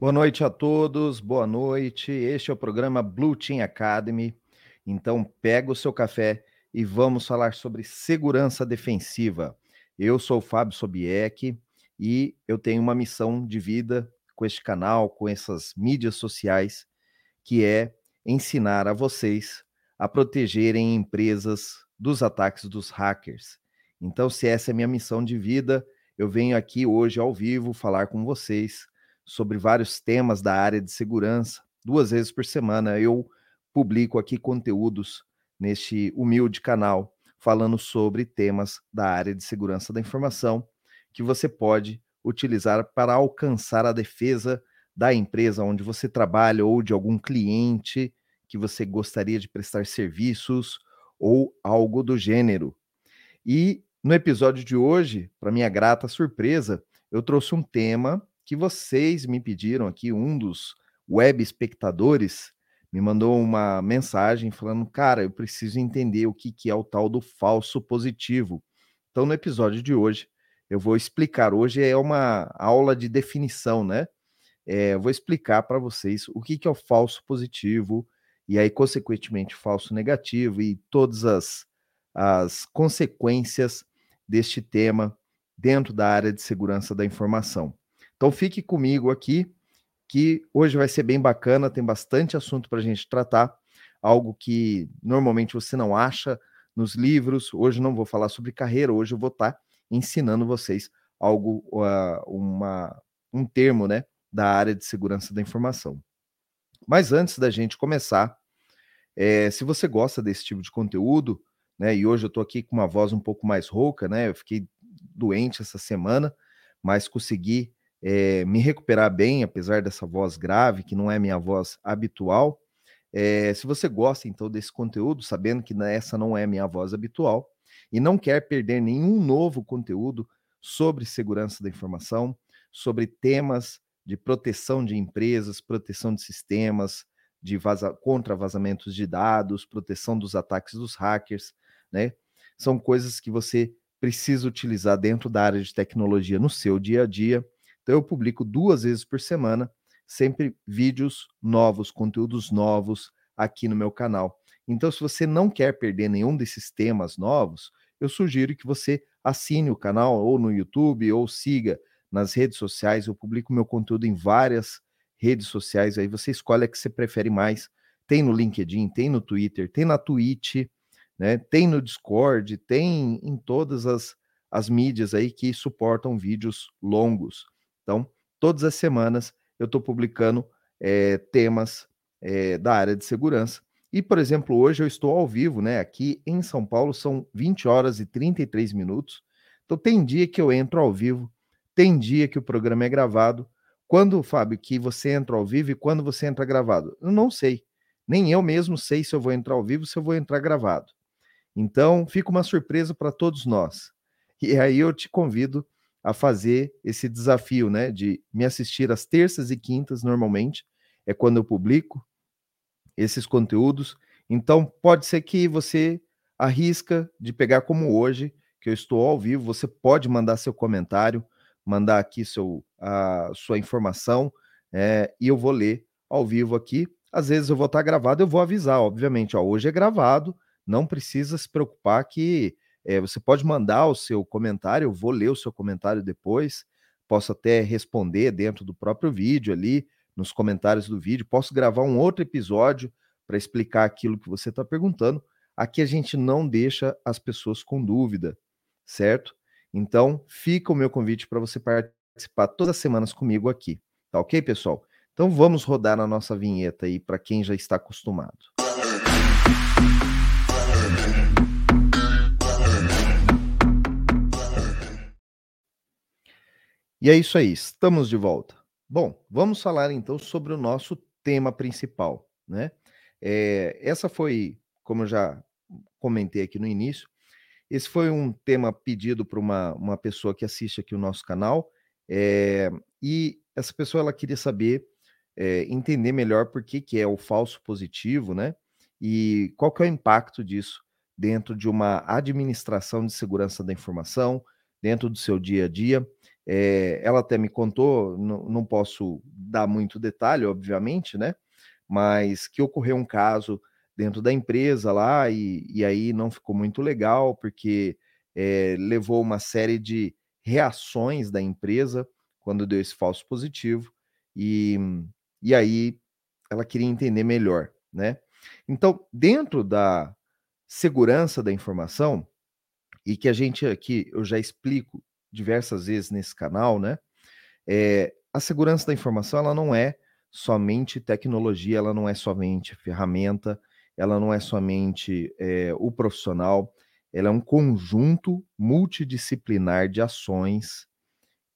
Boa noite a todos, boa noite. Este é o programa Blue Team Academy. Então, pega o seu café e vamos falar sobre segurança defensiva. Eu sou o Fábio Sobieck e eu tenho uma missão de vida com este canal, com essas mídias sociais, que é ensinar a vocês a protegerem empresas dos ataques dos hackers. Então, se essa é a minha missão de vida, eu venho aqui hoje ao vivo falar com vocês sobre vários temas da área de segurança. Duas vezes por semana eu publico aqui conteúdos neste humilde canal falando sobre temas da área de segurança da informação que você pode utilizar para alcançar a defesa da empresa onde você trabalha ou de algum cliente que você gostaria de prestar serviços ou algo do gênero. E no episódio de hoje, para minha grata surpresa, eu trouxe um tema que vocês me pediram aqui, um dos web espectadores me mandou uma mensagem falando: Cara, eu preciso entender o que, que é o tal do falso positivo. Então, no episódio de hoje, eu vou explicar. Hoje é uma aula de definição, né? É, eu vou explicar para vocês o que, que é o falso positivo e aí, consequentemente, falso negativo e todas as, as consequências deste tema dentro da área de segurança da informação. Então fique comigo aqui, que hoje vai ser bem bacana, tem bastante assunto para a gente tratar, algo que normalmente você não acha nos livros. Hoje não vou falar sobre carreira, hoje eu vou estar tá ensinando vocês algo, uh, uma, um termo né, da área de segurança da informação. Mas antes da gente começar, é, se você gosta desse tipo de conteúdo, né, e hoje eu estou aqui com uma voz um pouco mais rouca, né, eu fiquei doente essa semana, mas consegui é, me recuperar bem, apesar dessa voz grave, que não é minha voz habitual. É, se você gosta então desse conteúdo, sabendo que essa não é minha voz habitual, e não quer perder nenhum novo conteúdo sobre segurança da informação, sobre temas de proteção de empresas, proteção de sistemas, de vaza contra vazamentos de dados, proteção dos ataques dos hackers, né? São coisas que você precisa utilizar dentro da área de tecnologia no seu dia a dia então eu publico duas vezes por semana, sempre vídeos novos, conteúdos novos aqui no meu canal. Então, se você não quer perder nenhum desses temas novos, eu sugiro que você assine o canal ou no YouTube ou siga nas redes sociais. Eu publico meu conteúdo em várias redes sociais, aí você escolhe a que você prefere mais. Tem no LinkedIn, tem no Twitter, tem na Twitch, né? Tem no Discord, tem em todas as, as mídias aí que suportam vídeos longos. Então, todas as semanas eu estou publicando é, temas é, da área de segurança. E, por exemplo, hoje eu estou ao vivo, né? Aqui em São Paulo são 20 horas e 33 minutos. Então, tem dia que eu entro ao vivo, tem dia que o programa é gravado. Quando, Fábio, que você entra ao vivo e quando você entra gravado? Eu não sei. Nem eu mesmo sei se eu vou entrar ao vivo, se eu vou entrar gravado. Então, fica uma surpresa para todos nós. E aí eu te convido a fazer esse desafio, né, de me assistir às terças e quintas normalmente, é quando eu publico esses conteúdos. Então, pode ser que você arrisca de pegar como hoje, que eu estou ao vivo, você pode mandar seu comentário, mandar aqui seu, a sua informação, é, e eu vou ler ao vivo aqui. Às vezes eu vou estar gravado, eu vou avisar, obviamente, ó, hoje é gravado, não precisa se preocupar que é, você pode mandar o seu comentário, eu vou ler o seu comentário depois, posso até responder dentro do próprio vídeo ali, nos comentários do vídeo, posso gravar um outro episódio para explicar aquilo que você está perguntando. Aqui a gente não deixa as pessoas com dúvida, certo? Então, fica o meu convite para você participar todas as semanas comigo aqui, tá ok, pessoal? Então vamos rodar a nossa vinheta aí para quem já está acostumado. E é isso aí, estamos de volta. Bom, vamos falar então sobre o nosso tema principal, né? É, essa foi, como eu já comentei aqui no início, esse foi um tema pedido por uma, uma pessoa que assiste aqui o nosso canal, é, e essa pessoa ela queria saber, é, entender melhor por que, que é o falso positivo, né? E qual que é o impacto disso dentro de uma administração de segurança da informação, dentro do seu dia a dia. É, ela até me contou, não, posso dar muito detalhe, obviamente, né? Mas que ocorreu um caso dentro da empresa lá e, e aí não ficou muito legal, porque é, levou uma série de reações da empresa quando deu esse falso positivo, e, e aí ela queria entender melhor, né? Então, dentro da segurança da informação, e que a gente aqui, eu já explico diversas vezes nesse canal, né? É, a segurança da informação, ela não é somente tecnologia, ela não é somente ferramenta, ela não é somente é, o profissional, ela é um conjunto multidisciplinar de ações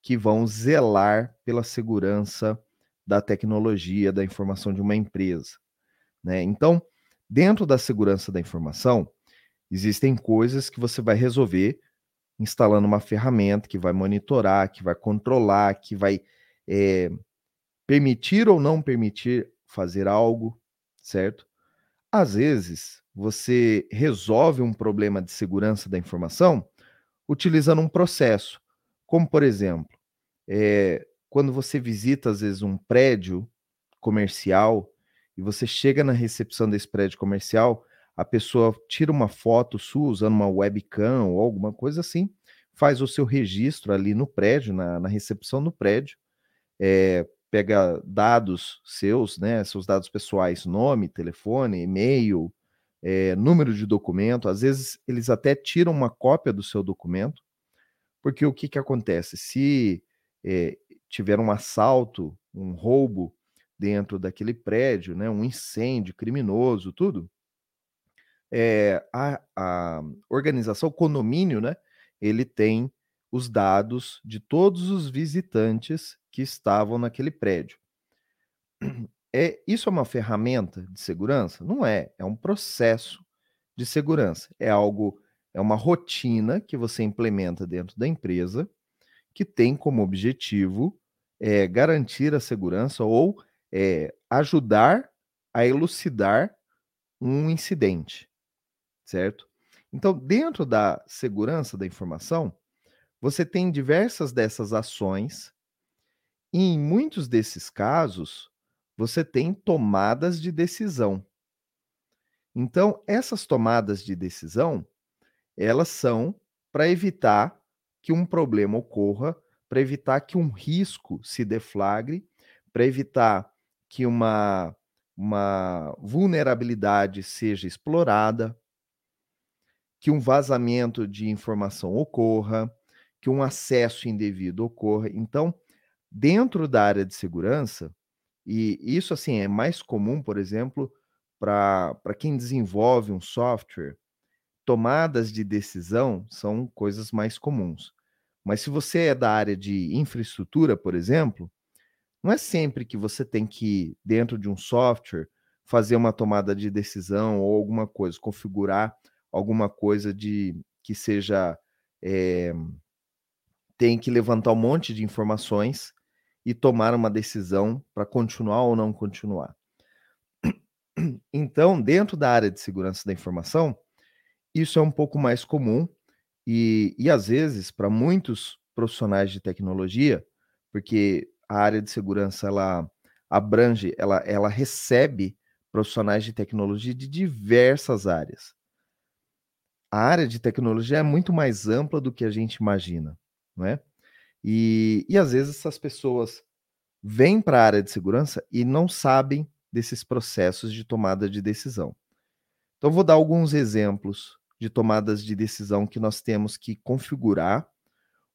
que vão zelar pela segurança da tecnologia, da informação de uma empresa. Né? Então, dentro da segurança da informação, existem coisas que você vai resolver instalando uma ferramenta que vai monitorar, que vai controlar, que vai é, permitir ou não permitir fazer algo, certo? Às vezes, você resolve um problema de segurança da informação utilizando um processo, como por exemplo, é, quando você visita às vezes um prédio comercial e você chega na recepção desse prédio comercial, a pessoa tira uma foto sua usando uma webcam ou alguma coisa assim, faz o seu registro ali no prédio, na, na recepção do prédio, é, pega dados seus, né, seus dados pessoais, nome, telefone, e-mail, é, número de documento, às vezes eles até tiram uma cópia do seu documento, porque o que, que acontece? Se é, tiver um assalto, um roubo dentro daquele prédio, né, um incêndio criminoso, tudo, é, a, a organização, o condomínio, né, ele tem os dados de todos os visitantes que estavam naquele prédio. É, isso é uma ferramenta de segurança? Não é, é um processo de segurança. É algo, é uma rotina que você implementa dentro da empresa que tem como objetivo é, garantir a segurança ou é, ajudar a elucidar um incidente, certo? Então, dentro da segurança da informação, você tem diversas dessas ações, e em muitos desses casos, você tem tomadas de decisão. Então, essas tomadas de decisão, elas são para evitar que um problema ocorra, para evitar que um risco se deflagre, para evitar que uma, uma vulnerabilidade seja explorada, que um vazamento de informação ocorra, que um acesso indevido ocorra. Então, dentro da área de segurança, e isso, assim, é mais comum, por exemplo, para quem desenvolve um software, tomadas de decisão são coisas mais comuns. Mas se você é da área de infraestrutura, por exemplo, não é sempre que você tem que, dentro de um software, fazer uma tomada de decisão ou alguma coisa, configurar alguma coisa de que seja. É, tem que levantar um monte de informações e tomar uma decisão para continuar ou não continuar. Então, dentro da área de segurança da informação, isso é um pouco mais comum e, e às vezes, para muitos profissionais de tecnologia, porque a área de segurança ela abrange, ela, ela recebe profissionais de tecnologia de diversas áreas. A área de tecnologia é muito mais ampla do que a gente imagina, não é? E, e às vezes essas pessoas vêm para a área de segurança e não sabem desses processos de tomada de decisão. Então, vou dar alguns exemplos de tomadas de decisão que nós temos que configurar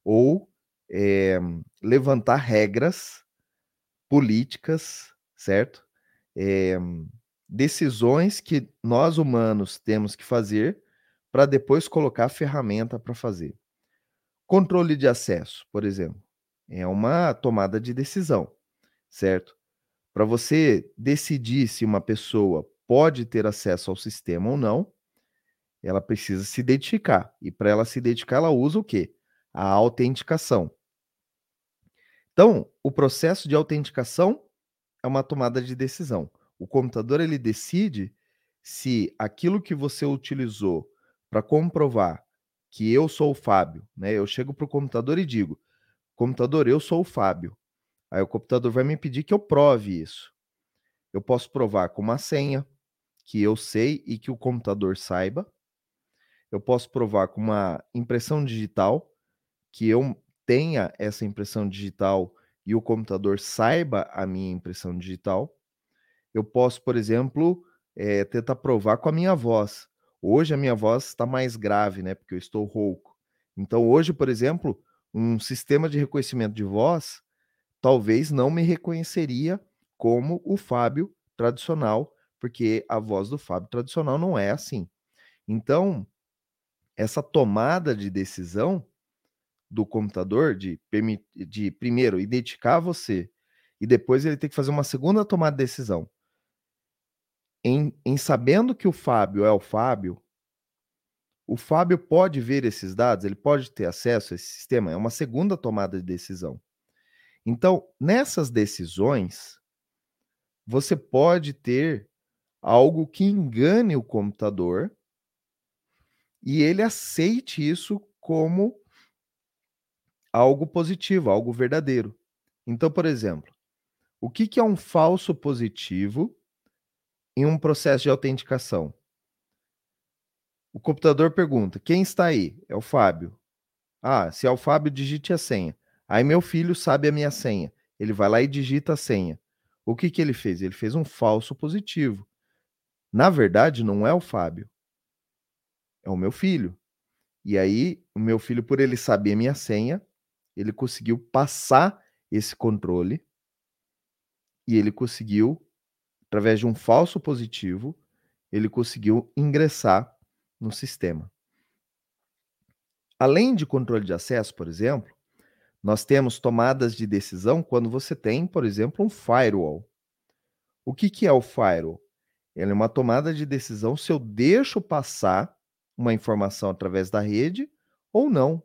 ou é, levantar regras políticas, certo? É, decisões que nós humanos temos que fazer para depois colocar a ferramenta para fazer. Controle de acesso, por exemplo, é uma tomada de decisão, certo? Para você decidir se uma pessoa pode ter acesso ao sistema ou não, ela precisa se identificar. E para ela se identificar, ela usa o quê? A autenticação. Então, o processo de autenticação é uma tomada de decisão. O computador ele decide se aquilo que você utilizou para comprovar que eu sou o Fábio, né? Eu chego para o computador e digo: computador, eu sou o Fábio. Aí o computador vai me pedir que eu prove isso. Eu posso provar com uma senha que eu sei e que o computador saiba. Eu posso provar com uma impressão digital que eu tenha essa impressão digital e o computador saiba a minha impressão digital. Eu posso, por exemplo, é, tentar provar com a minha voz. Hoje a minha voz está mais grave, né? Porque eu estou rouco. Então, hoje, por exemplo, um sistema de reconhecimento de voz talvez não me reconheceria como o Fábio tradicional, porque a voz do Fábio tradicional não é assim. Então, essa tomada de decisão do computador de, de primeiro identificar você e depois ele tem que fazer uma segunda tomada de decisão. Em, em sabendo que o Fábio é o Fábio, o Fábio pode ver esses dados, ele pode ter acesso a esse sistema, é uma segunda tomada de decisão. Então, nessas decisões, você pode ter algo que engane o computador e ele aceite isso como algo positivo, algo verdadeiro. Então, por exemplo, o que, que é um falso positivo em um processo de autenticação? O computador pergunta: quem está aí? É o Fábio. Ah, se é o Fábio, digite a senha. Aí meu filho sabe a minha senha. Ele vai lá e digita a senha. O que, que ele fez? Ele fez um falso positivo. Na verdade, não é o Fábio. É o meu filho. E aí, o meu filho, por ele saber a minha senha, ele conseguiu passar esse controle e ele conseguiu, através de um falso positivo, ele conseguiu ingressar no sistema. Além de controle de acesso, por exemplo, nós temos tomadas de decisão quando você tem, por exemplo, um firewall. O que, que é o firewall? Ele é uma tomada de decisão se eu deixo passar uma informação através da rede ou não.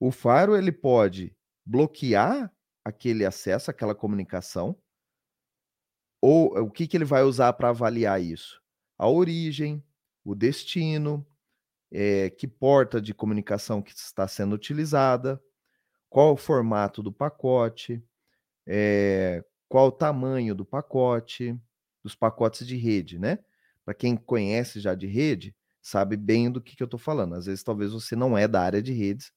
O Faro ele pode bloquear aquele acesso, aquela comunicação, ou o que, que ele vai usar para avaliar isso? A origem, o destino, é, que porta de comunicação que está sendo utilizada, qual o formato do pacote, é, qual o tamanho do pacote, dos pacotes de rede, né? Para quem conhece já de rede, sabe bem do que, que eu estou falando. Às vezes, talvez você não é da área de redes,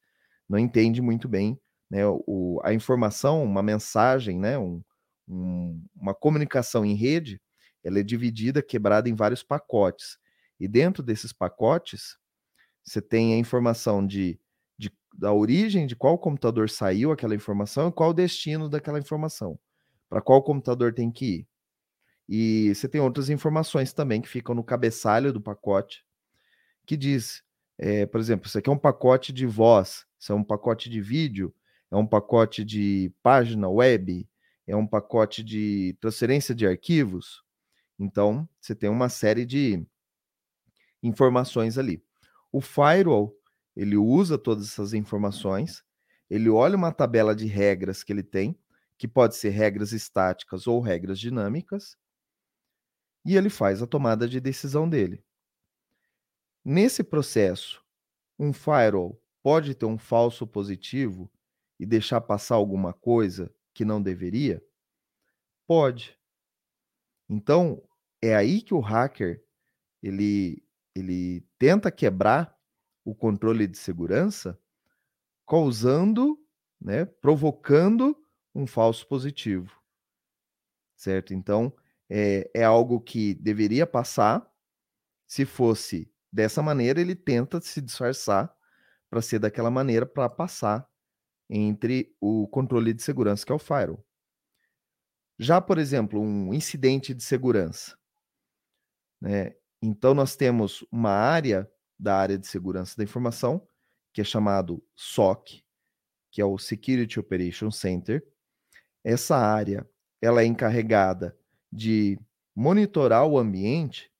não entende muito bem né, o, a informação, uma mensagem, né, um, um, uma comunicação em rede, ela é dividida, quebrada em vários pacotes. E dentro desses pacotes, você tem a informação de, de, da origem, de qual computador saiu aquela informação e qual o destino daquela informação, para qual computador tem que ir. E você tem outras informações também que ficam no cabeçalho do pacote, que diz, é, por exemplo, isso aqui é um pacote de voz, isso é um pacote de vídeo, é um pacote de página web, é um pacote de transferência de arquivos. Então, você tem uma série de informações ali. O firewall, ele usa todas essas informações, ele olha uma tabela de regras que ele tem, que pode ser regras estáticas ou regras dinâmicas, e ele faz a tomada de decisão dele. Nesse processo, um firewall pode ter um falso positivo e deixar passar alguma coisa que não deveria? Pode. Então, é aí que o hacker ele, ele tenta quebrar o controle de segurança causando, né, provocando um falso positivo. Certo? Então, é, é algo que deveria passar. Se fosse dessa maneira, ele tenta se disfarçar para ser daquela maneira para passar entre o controle de segurança, que é o firewall. Já, por exemplo, um incidente de segurança. Né? Então, nós temos uma área da área de segurança da informação, que é chamado SOC, que é o Security Operation Center. Essa área ela é encarregada de monitorar o ambiente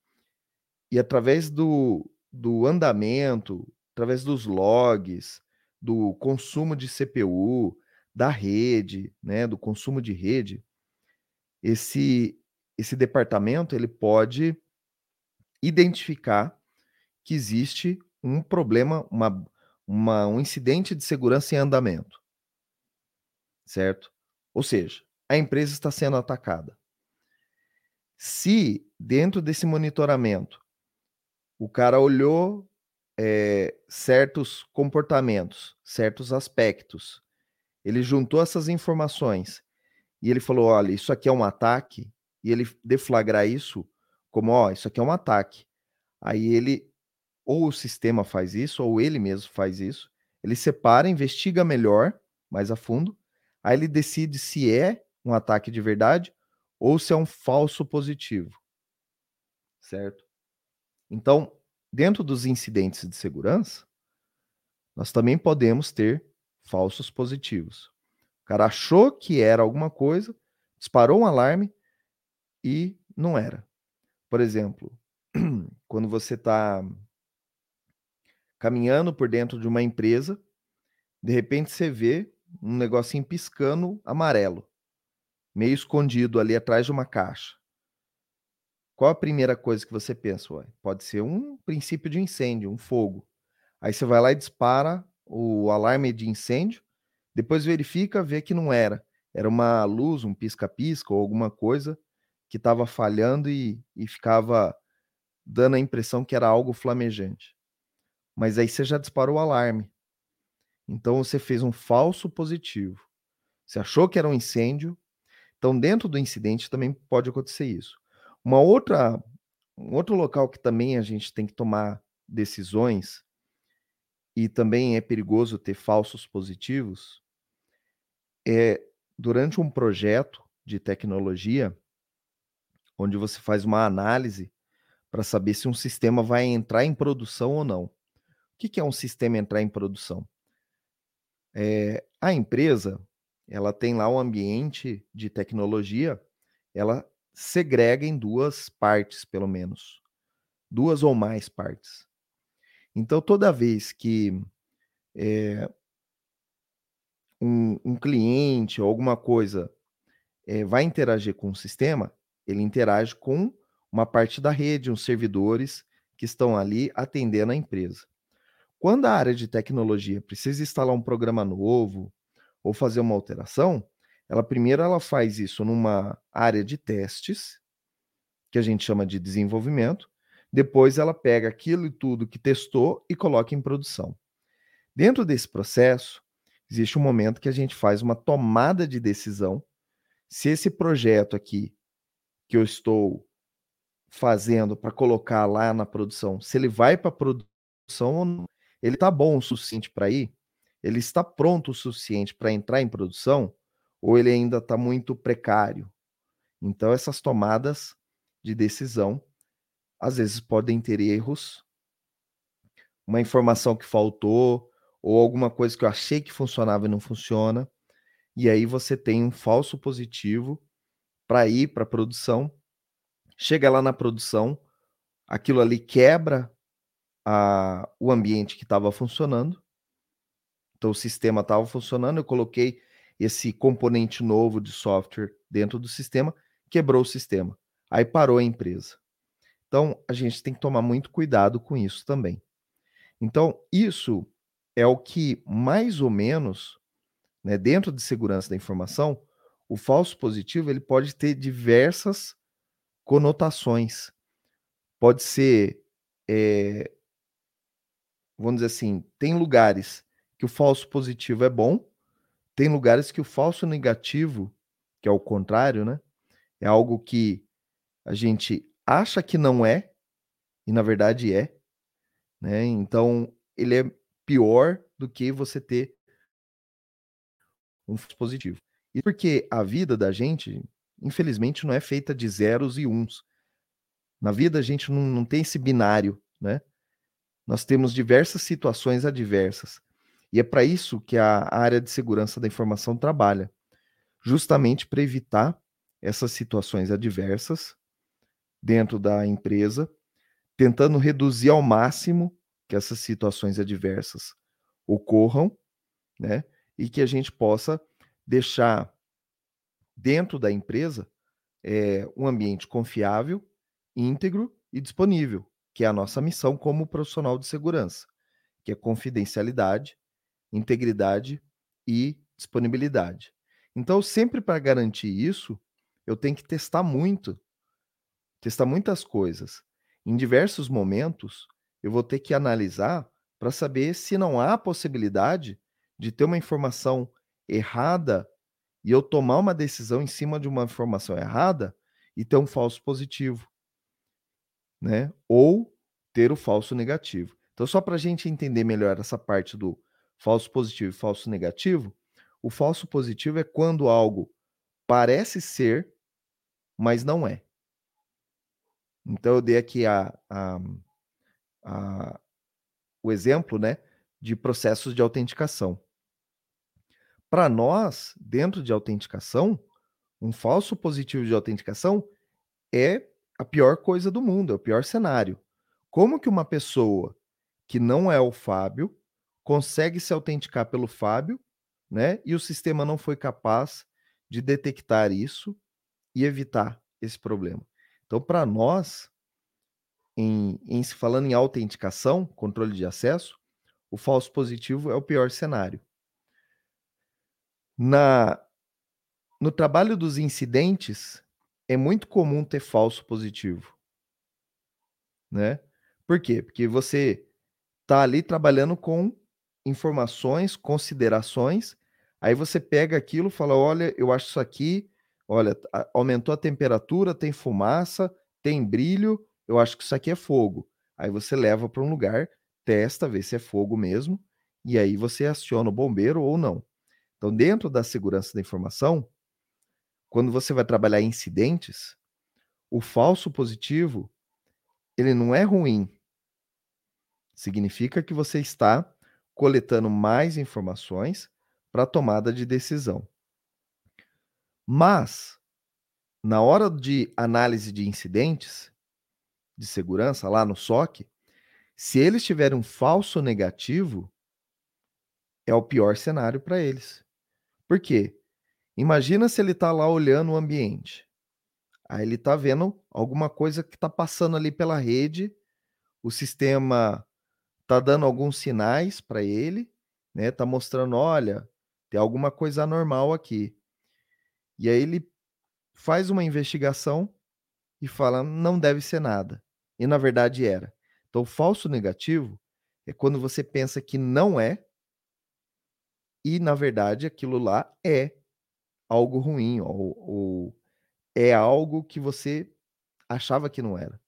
e através do, do andamento, através dos logs, do consumo de CPU, da rede, né, do consumo de rede, esse esse departamento ele pode identificar que existe um problema, uma, uma, um incidente de segurança em andamento, certo? Ou seja, a empresa está sendo atacada. Se dentro desse monitoramento o cara olhou é, certos comportamentos, certos aspectos, ele juntou essas informações e ele falou: olha, isso aqui é um ataque, e ele deflagrar isso como: ó, isso aqui é um ataque. Aí ele, ou o sistema faz isso, ou ele mesmo faz isso, ele separa, investiga melhor, mais a fundo, aí ele decide se é um ataque de verdade ou se é um falso positivo. Certo? Então, dentro dos incidentes de segurança, nós também podemos ter falsos positivos. O cara achou que era alguma coisa, disparou um alarme e não era. Por exemplo, quando você está caminhando por dentro de uma empresa, de repente você vê um negocinho piscando amarelo, meio escondido ali atrás de uma caixa. Qual a primeira coisa que você pensa? Ué? Pode ser um princípio de incêndio, um fogo. Aí você vai lá e dispara o alarme de incêndio, depois verifica, vê que não era. Era uma luz, um pisca-pisca ou alguma coisa que estava falhando e, e ficava dando a impressão que era algo flamejante. Mas aí você já disparou o alarme. Então você fez um falso positivo. Você achou que era um incêndio. Então, dentro do incidente também pode acontecer isso. Uma outra, um outro local que também a gente tem que tomar decisões e também é perigoso ter falsos positivos é durante um projeto de tecnologia onde você faz uma análise para saber se um sistema vai entrar em produção ou não. O que é um sistema entrar em produção? É, a empresa ela tem lá um ambiente de tecnologia, ela segrega em duas partes, pelo menos. Duas ou mais partes. Então, toda vez que é, um, um, cliente ou alguma coisa é, vai interagir com o sistema, ele interage com uma parte da rede, uns servidores que estão ali atendendo a empresa. Quando a área de tecnologia precisa instalar um programa novo ou fazer uma alteração, ela primeiro ela faz isso numa área de testes, que a gente chama de desenvolvimento, depois ela pega aquilo e tudo que testou e coloca em produção. Dentro desse processo, existe um momento que a gente faz uma tomada de decisão se esse projeto aqui que eu estou fazendo para colocar lá na produção, se ele vai para produção ou não, ele está bom o suficiente para ir, ele está pronto o suficiente para entrar em produção, ou ele ainda está muito precário. Então, essas tomadas de decisão, às vezes, podem ter erros, uma informação que faltou, ou alguma coisa que eu achei que funcionava e não funciona, e aí você tem um falso positivo para ir para a produção. Chega lá na produção, aquilo ali quebra a, o ambiente que estava funcionando. Então o sistema estava funcionando, eu coloquei esse componente novo de software dentro do sistema, quebrou o sistema. Aí parou a empresa. Então, a gente tem que tomar muito cuidado com isso também. Então, isso é o que, mais ou menos, né, dentro de segurança da informação, o falso positivo ele pode ter diversas conotações. Pode ser, é, vamos dizer assim, tem lugares que o falso positivo é bom, tem lugares que o falso negativo, que é o contrário, né? É algo que a gente acha que não é e na verdade é, né? Então, ele é pior do que você ter um positivo. E porque a vida da gente, infelizmente, não é feita de zeros e uns. Na vida a gente não, não tem esse binário, né? Nós temos diversas situações adversas. E é para isso que a área de segurança da informação trabalha, justamente para evitar essas situações adversas dentro da empresa, tentando reduzir ao máximo que essas situações adversas ocorram, né? E que a gente possa deixar dentro da empresa é, um ambiente confiável, íntegro e disponível, que é a nossa missão como profissional de segurança, que é confidencialidade, integridade e disponibilidade. Então, sempre para garantir isso, eu tenho que testar muito, testar muitas coisas. Em diversos momentos, eu vou ter que analisar para saber se não há possibilidade de ter uma informação errada e eu tomar uma decisão em cima de uma informação errada e ter um falso positivo, né? Ou ter o falso negativo. Então, só para a gente entender melhor essa parte do falso positivo e falso negativo, o falso positivo é quando algo parece ser, mas não é. Então, eu dei aqui a, a, a, o exemplo né, de processos de autenticação. Para nós, dentro de autenticação, um falso positivo de autenticação é a pior coisa do mundo, é o pior cenário. Como que uma pessoa que não é o Fábio consegue se autenticar pelo Fábio, né? E o sistema não foi capaz de detectar isso e evitar esse problema. Então, para nós, em, em se falando em autenticação, controle de acesso, o falso positivo é o pior cenário. Na no trabalho dos incidentes é muito comum ter falso positivo, né? Por quê? Porque você tá ali trabalhando com informações, considerações, aí você pega aquilo, fala, olha, eu acho isso aqui, olha, aumentou a temperatura, tem fumaça, tem brilho, eu acho que isso aqui é fogo. Aí você leva para um lugar, testa, vê se é fogo mesmo, e aí você aciona o bombeiro ou não. Então, dentro da segurança da informação, quando você vai trabalhar incidentes, o falso positivo, ele não é ruim. Significa que você está coletando mais informações para tomada de decisão. Mas, na hora de análise de incidentes de segurança, lá no SOC, se eles tiverem um falso negativo, é o pior cenário para eles. Por quê? Imagina se ele está lá olhando o ambiente. Aí ele está vendo alguma coisa que está passando ali pela rede, o sistema está dando alguns sinais para ele, né? Está mostrando, olha, tem alguma coisa anormal aqui. E aí ele faz uma investigação e fala, não deve ser nada. E na verdade era. Então, falso negativo é quando você pensa que não é e na verdade aquilo lá é algo ruim ou, ou é algo que você achava que não era.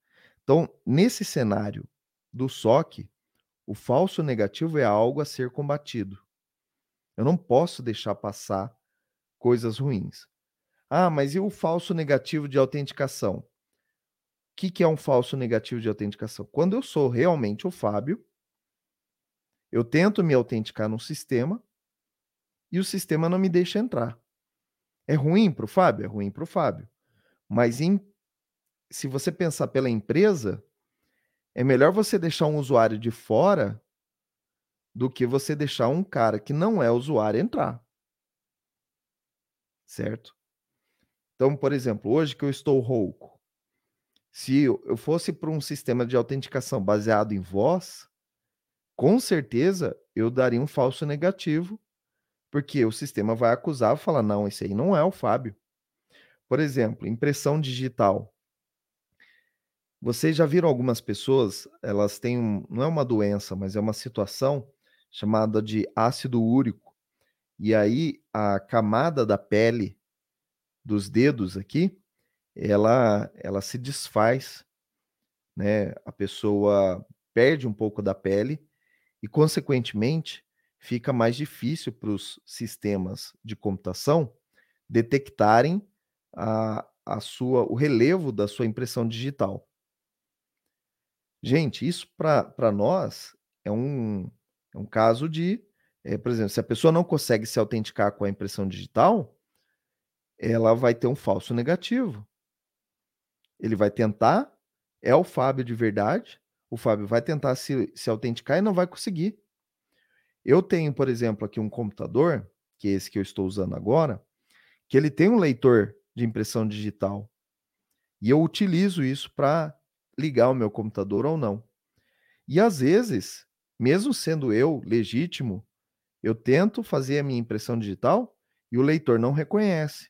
Então, nesse cenário do SOC, o falso negativo é algo a ser combatido. Eu não posso deixar passar coisas ruins. Ah, mas e o falso negativo de autenticação? O que, que é um falso negativo de autenticação? Quando eu sou realmente o Fábio, eu tento me autenticar no sistema e o sistema não me deixa entrar. É ruim para o Fábio? É ruim para o Fábio. Mas em, se você pensar pela empresa, é melhor você deixar um usuário de fora do que você deixar um cara que não é usuário entrar. Certo? Então, por exemplo, hoje que eu estou rouco, se eu fosse para um sistema de autenticação baseado em voz, com certeza eu daria um falso negativo porque o sistema vai acusar, e falar, não, esse aí não é o Fábio. Por exemplo, impressão digital. Vocês já viram algumas pessoas, elas têm, um, não é uma doença, mas é uma situação chamada de ácido úrico. E aí a camada da pele dos dedos aqui, ela ela se desfaz, né? A pessoa perde um pouco da pele e consequentemente fica mais difícil para os sistemas de computação detectarem a, a sua, o relevo da sua impressão digital. Gente, isso para nós é um, é um caso de, é, por exemplo, se a pessoa não consegue se autenticar com a impressão digital, ela vai ter um falso negativo. Ele vai tentar, é o Fábio de verdade, o Fábio vai tentar se, se autenticar e não vai conseguir. Eu tenho, por exemplo, aqui um computador, que é esse que eu estou usando agora, que ele tem um leitor de impressão digital. E eu utilizo isso para ligar o meu computador ou não. E às vezes, mesmo sendo eu legítimo, eu tento fazer a minha impressão digital e o leitor não reconhece.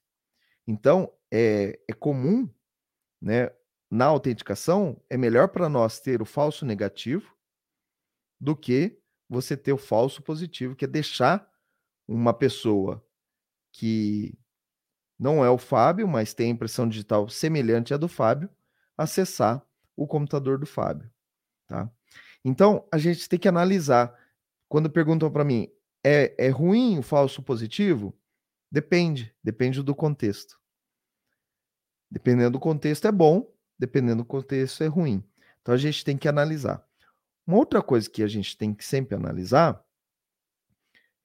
Então, é, é comum, né? Na autenticação, é melhor para nós ter o falso negativo do que você ter o falso positivo, que é deixar uma pessoa que não é o Fábio, mas tem impressão digital semelhante à do Fábio, acessar o computador do Fábio, tá? Então, a gente tem que analisar. Quando perguntam para mim, é, é ruim o falso positivo? Depende, depende do contexto. Dependendo do contexto é bom, dependendo do contexto é ruim. Então a gente tem que analisar. Uma outra coisa que a gente tem que sempre analisar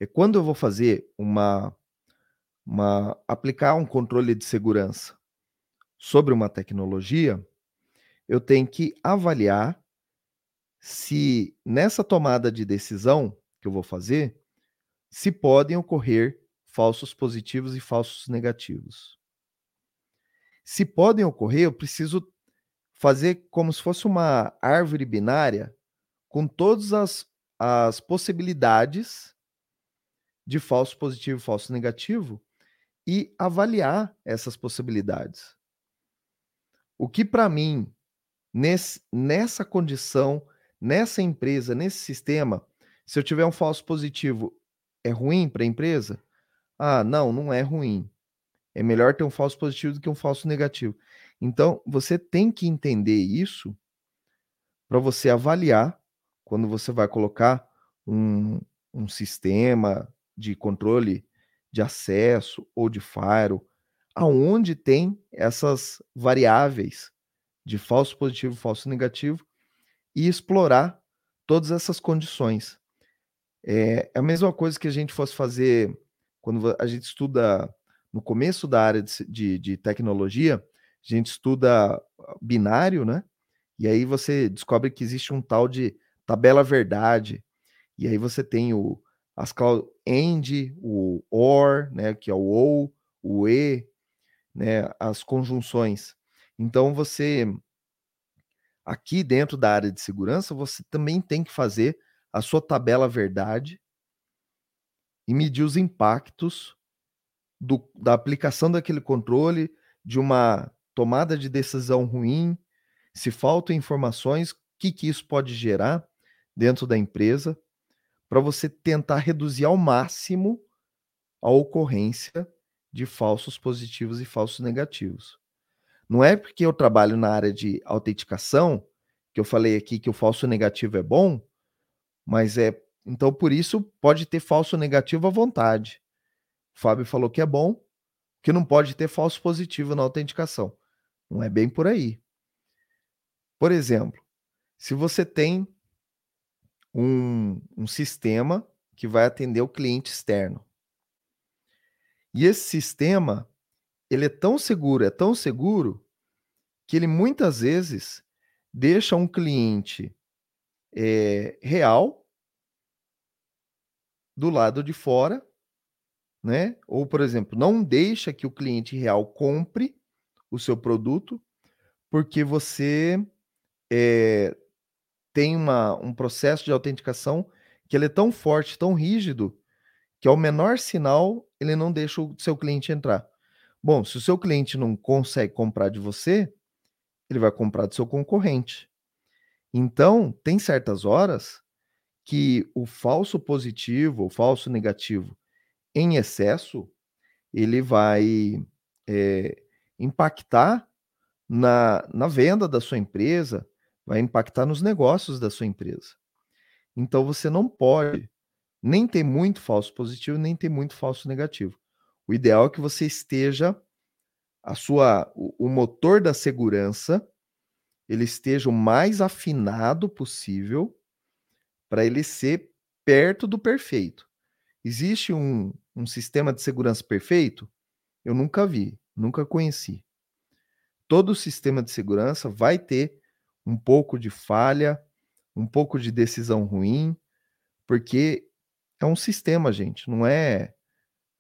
é quando eu vou fazer uma, uma aplicar um controle de segurança sobre uma tecnologia, eu tenho que avaliar se nessa tomada de decisão que eu vou fazer, se podem ocorrer falsos positivos e falsos negativos. Se podem ocorrer, eu preciso fazer como se fosse uma árvore binária com todas as, as possibilidades de falso positivo e falso negativo e avaliar essas possibilidades. O que para mim, nesse, nessa condição, nessa empresa, nesse sistema, se eu tiver um falso positivo, é ruim para a empresa? Ah, não, não é ruim. É melhor ter um falso positivo do que um falso negativo. Então, você tem que entender isso para você avaliar quando você vai colocar um, um sistema de controle de acesso ou de firewall, aonde tem essas variáveis de falso positivo, falso negativo, e explorar todas essas condições. É, é a mesma coisa que a gente fosse fazer quando a gente estuda no começo da área de, de, de tecnologia, a gente estuda binário, né? E aí você descobre que existe um tal de tabela verdade. E aí você tem o as end, o or, né, que é o ou, o e, né, as conjunções. Então você aqui dentro da área de segurança, você também tem que fazer a sua tabela verdade e medir os impactos do, da aplicação daquele controle, de uma tomada de decisão ruim, se faltam informações, o que, que isso pode gerar dentro da empresa, para você tentar reduzir ao máximo a ocorrência de falsos positivos e falsos negativos. Não é porque eu trabalho na área de autenticação, que eu falei aqui que o falso negativo é bom, mas é. Então, por isso, pode ter falso negativo à vontade. O Fábio falou que é bom, que não pode ter falso positivo na autenticação. Não é bem por aí. Por exemplo, se você tem um, um sistema que vai atender o cliente externo. E esse sistema, ele é tão seguro, é tão seguro, que ele muitas vezes deixa um cliente é, real do lado de fora né? Ou, por exemplo, não deixa que o cliente real compre o seu produto, porque você é, tem uma, um processo de autenticação que ele é tão forte, tão rígido, que ao menor sinal ele não deixa o seu cliente entrar. Bom, se o seu cliente não consegue comprar de você, ele vai comprar do seu concorrente. Então, tem certas horas que o falso positivo, o falso negativo, em excesso, ele vai é, impactar na, na venda da sua empresa, vai impactar nos negócios da sua empresa. Então você não pode nem ter muito falso positivo, nem ter muito falso negativo. O ideal é que você esteja a sua o, o motor da segurança ele esteja o mais afinado possível para ele ser perto do perfeito. Existe um, um sistema de segurança perfeito? Eu nunca vi, nunca conheci. Todo sistema de segurança vai ter um pouco de falha, um pouco de decisão ruim, porque é um sistema, gente, não é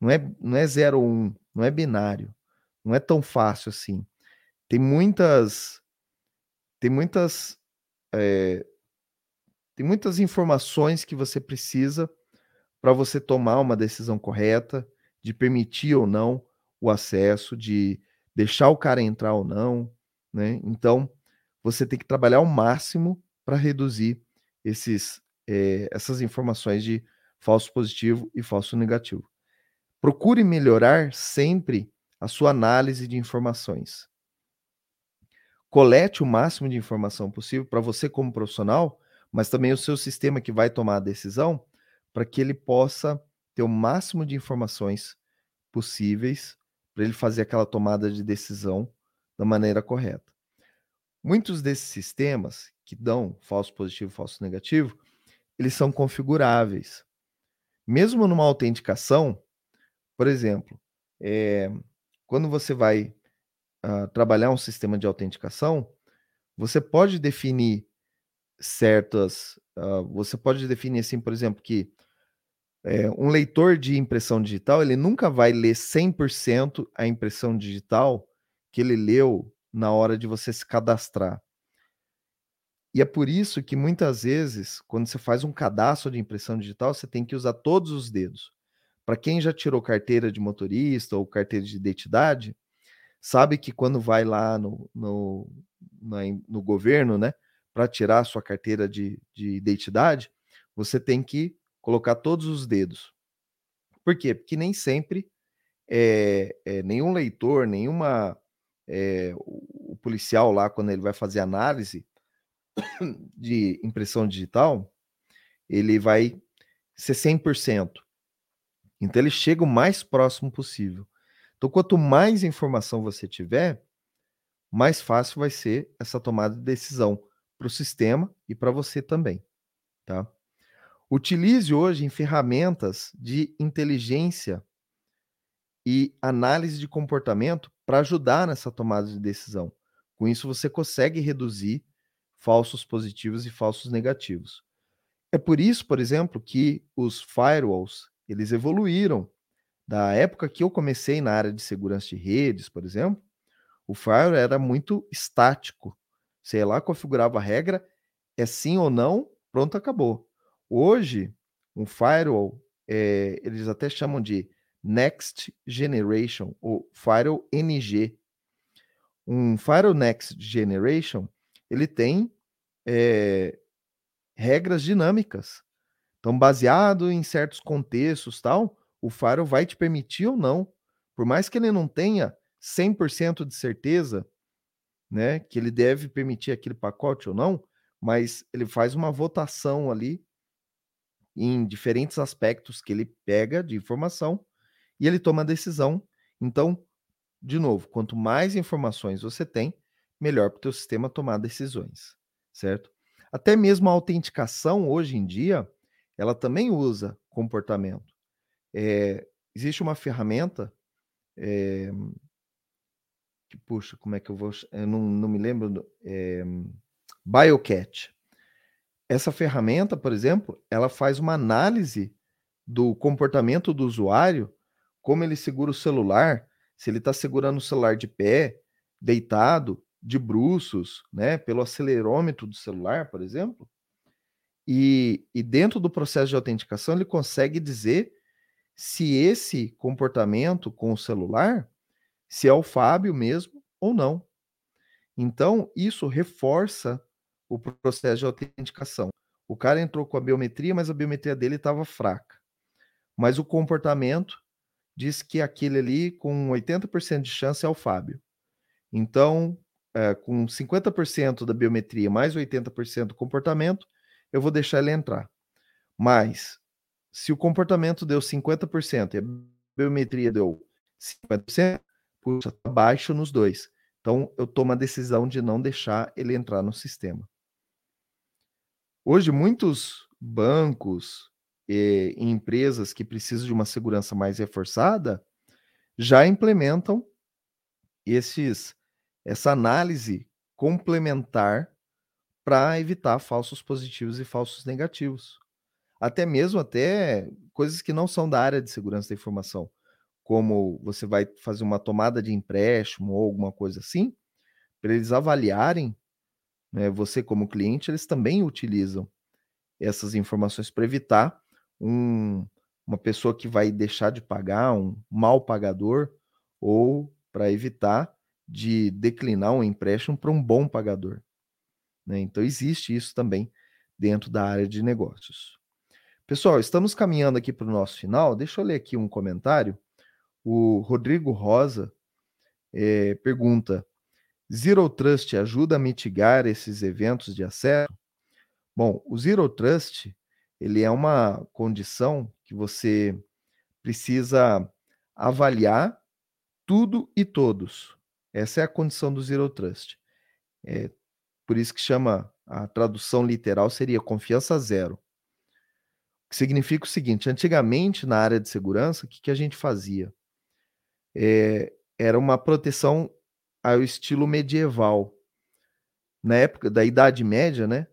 não é não é 0 ou 1, um, não é binário. Não é tão fácil assim. Tem muitas tem muitas é, tem muitas informações que você precisa para você tomar uma decisão correta de permitir ou não o acesso, de deixar o cara entrar ou não, né? Então, você tem que trabalhar ao máximo para reduzir esses, é, essas informações de falso positivo e falso negativo. Procure melhorar sempre a sua análise de informações. Colete o máximo de informação possível para você como profissional, mas também o seu sistema que vai tomar a decisão, para que ele possa ter o máximo de informações possíveis para ele fazer aquela tomada de decisão da maneira correta. Muitos desses sistemas que dão falso positivo falso negativo, eles são configuráveis. Mesmo numa autenticação, por exemplo, é, quando você vai uh, trabalhar um sistema de autenticação, você pode definir certas. Uh, você pode definir assim, por exemplo, que é, um leitor de impressão digital, ele nunca vai ler 100% a impressão digital que ele leu na hora de você se cadastrar. E é por isso que muitas vezes, quando você faz um cadastro de impressão digital, você tem que usar todos os dedos. Para quem já tirou carteira de motorista ou carteira de identidade, sabe que quando vai lá no, no, no governo, né, para tirar a sua carteira de, de identidade, você tem que colocar todos os dedos. Por quê? Porque nem sempre é, é, nenhum leitor, nenhuma. É, o, policial lá, quando ele vai fazer análise de impressão digital, ele vai ser 100%. Então ele chega o mais próximo possível. Então, quanto mais informação você tiver, mais fácil vai ser essa tomada de decisão para o sistema e para você também, tá? Utilize hoje em ferramentas de inteligência e análise de comportamento para ajudar nessa tomada de decisão. Com isso, você consegue reduzir falsos positivos e falsos negativos. É por isso, por exemplo, que os firewalls eles evoluíram. Da época que eu comecei na área de segurança de redes, por exemplo, o firewall era muito estático. Sei lá, configurava a regra, é sim ou não, pronto, acabou. Hoje, um firewall, é, eles até chamam de Next Generation, ou Firewall NG. Um Firewall Next Generation, ele tem é, regras dinâmicas. Então, baseado em certos contextos, tal, o Firewall vai te permitir ou não, por mais que ele não tenha 100% de certeza, né, que ele deve permitir aquele pacote ou não, mas ele faz uma votação ali em diferentes aspectos que ele pega de informação e ele toma a decisão. Então, de novo, quanto mais informações você tem, melhor para o teu sistema tomar decisões, certo? Até mesmo a autenticação hoje em dia, ela também usa comportamento. É, existe uma ferramenta é, que, puxa, como é que eu vou. Eu não, não me lembro. É, Biocat. Essa ferramenta, por exemplo, ela faz uma análise do comportamento do usuário, como ele segura o celular, se ele está segurando o celular de pé, deitado, de bruços, né, pelo acelerômetro do celular, por exemplo. E, e dentro do processo de autenticação, ele consegue dizer se esse comportamento com o celular, se é o Fábio mesmo ou não. Então, isso reforça o processo de autenticação. O cara entrou com a biometria, mas a biometria dele estava fraca. Mas o comportamento diz que aquele ali, com 80% de chance, é o Fábio. Então, é, com 50% da biometria mais 80% do comportamento, eu vou deixar ele entrar. Mas, se o comportamento deu 50% e a biometria deu 50%, puxa, tá baixo nos dois. Então, eu tomo a decisão de não deixar ele entrar no sistema. Hoje, muitos bancos e, empresas que precisam de uma segurança mais reforçada já implementam esses, essa análise complementar para evitar falsos positivos e falsos negativos. Até mesmo até coisas que não são da área de segurança da informação, como você vai fazer uma tomada de empréstimo ou alguma coisa assim, para eles avaliarem né, você como cliente, eles também utilizam essas informações para evitar um, uma pessoa que vai deixar de pagar, um mal pagador, ou para evitar de declinar um empréstimo para um bom pagador. Né? Então, existe isso também dentro da área de negócios. Pessoal, estamos caminhando aqui para o nosso final. Deixa eu ler aqui um comentário. O Rodrigo Rosa é, pergunta: Zero Trust ajuda a mitigar esses eventos de acesso? Bom, o Zero Trust ele é uma condição que você precisa avaliar tudo e todos. Essa é a condição do Zero Trust. É, por isso que chama a tradução literal seria confiança zero. Que significa o seguinte: antigamente, na área de segurança, o que, que a gente fazia? É, era uma proteção ao estilo medieval. Na época da Idade Média, né?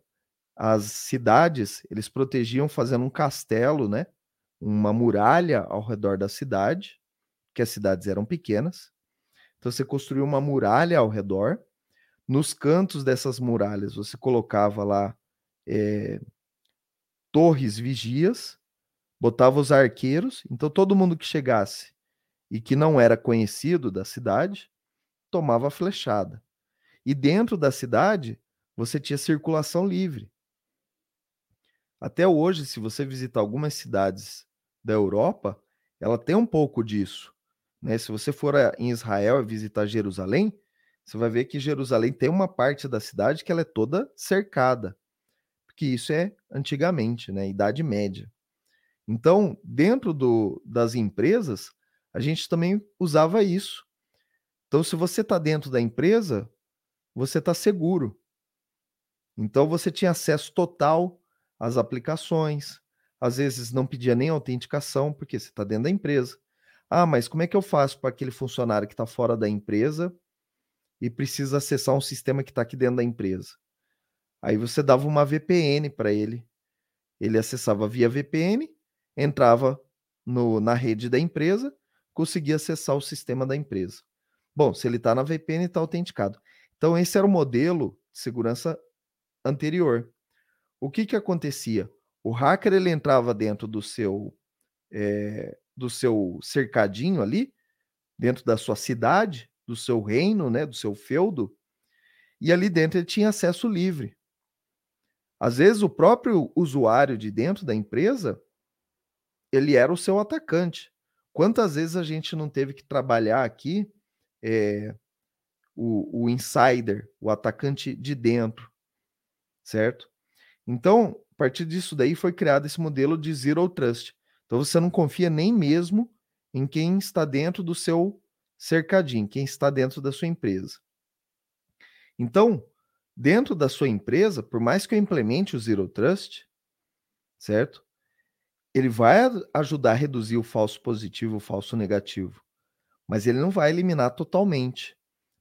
As cidades eles protegiam fazendo um castelo, né? Uma muralha ao redor da cidade, que as cidades eram pequenas. Então você construía uma muralha ao redor nos cantos dessas muralhas, você colocava lá é, torres vigias, botava os arqueiros, então todo mundo que chegasse e que não era conhecido da cidade tomava flechada. E dentro da cidade você tinha circulação livre. Até hoje, se você visitar algumas cidades da Europa, ela tem um pouco disso. Né? Se você for em Israel e visitar Jerusalém, você vai ver que Jerusalém tem uma parte da cidade que ela é toda cercada, porque isso é antigamente, né, Idade Média. Então, dentro do, das empresas, a gente também usava isso. Então, se você está dentro da empresa, você está seguro. Então, você tinha acesso total às aplicações. Às vezes não pedia nem autenticação, porque você está dentro da empresa. Ah, mas como é que eu faço para aquele funcionário que está fora da empresa e precisa acessar um sistema que está aqui dentro da empresa. Aí você dava uma VPN para ele. Ele acessava via VPN, entrava no, na rede da empresa, conseguia acessar o sistema da empresa. Bom, se ele está na VPN, está autenticado. Então, esse era o modelo de segurança anterior. O que, que acontecia? O hacker ele entrava dentro do seu, é, do seu cercadinho ali, dentro da sua cidade, do seu reino, né, do seu feudo, e ali dentro ele tinha acesso livre. Às vezes o próprio usuário de dentro da empresa, ele era o seu atacante. Quantas vezes a gente não teve que trabalhar aqui é, o, o insider, o atacante de dentro, certo? Então, a partir disso daí foi criado esse modelo de Zero Trust. Então você não confia nem mesmo em quem está dentro do seu cercadinho, quem está dentro da sua empresa. Então, dentro da sua empresa, por mais que eu implemente o Zero Trust, certo? Ele vai ajudar a reduzir o falso positivo, o falso negativo, mas ele não vai eliminar totalmente.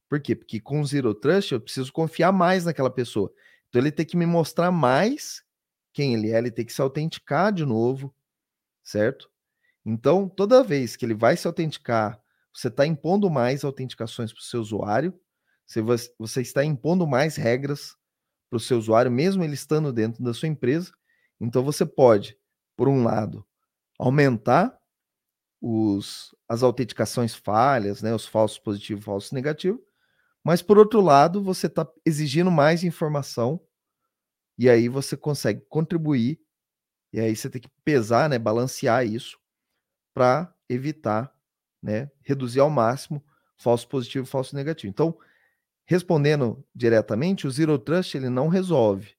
Por quê? Porque com o Zero Trust eu preciso confiar mais naquela pessoa. Então ele tem que me mostrar mais quem ele é, ele tem que se autenticar de novo, certo? Então, toda vez que ele vai se autenticar você está impondo mais autenticações para o seu usuário, você, você está impondo mais regras para o seu usuário, mesmo ele estando dentro da sua empresa. Então você pode, por um lado, aumentar os, as autenticações falhas, né, os falsos positivos, falsos negativos, mas por outro lado, você está exigindo mais informação e aí você consegue contribuir e aí você tem que pesar, né, balancear isso para evitar né, reduzir ao máximo falso positivo e falso negativo. Então, respondendo diretamente, o Zero Trust ele não resolve.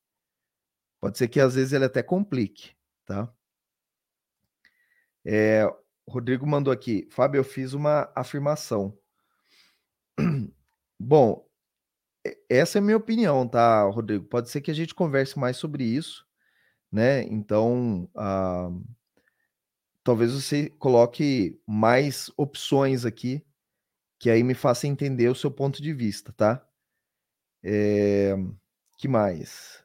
Pode ser que às vezes ele até complique, tá? É, o Rodrigo mandou aqui, Fábio, eu fiz uma afirmação. Bom, essa é a minha opinião, tá, Rodrigo? Pode ser que a gente converse mais sobre isso, né? Então, uh, talvez você coloque mais opções aqui, que aí me faça entender o seu ponto de vista, tá? É, que mais?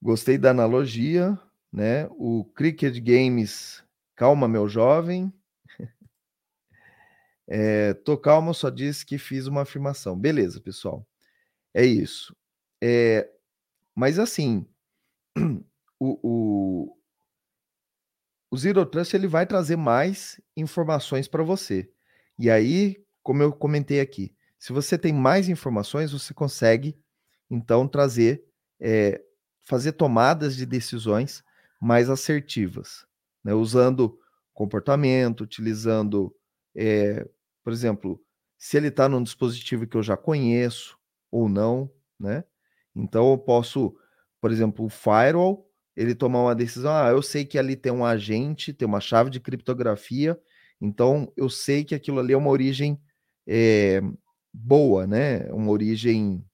Gostei da analogia, né? O Cricket Games, calma, meu jovem. É, tô calmo, só disse que fiz uma afirmação. Beleza, pessoal. É isso. É, mas assim, o, o, o Zero Trust ele vai trazer mais informações para você. E aí, como eu comentei aqui, se você tem mais informações, você consegue então trazer, é, fazer tomadas de decisões mais assertivas, né? usando comportamento, utilizando, é, por exemplo, se ele está num dispositivo que eu já conheço ou não, né? Então eu posso, por exemplo, o firewall, ele tomar uma decisão, ah, eu sei que ali tem um agente, tem uma chave de criptografia, então eu sei que aquilo ali é uma origem é, boa, né? Uma origem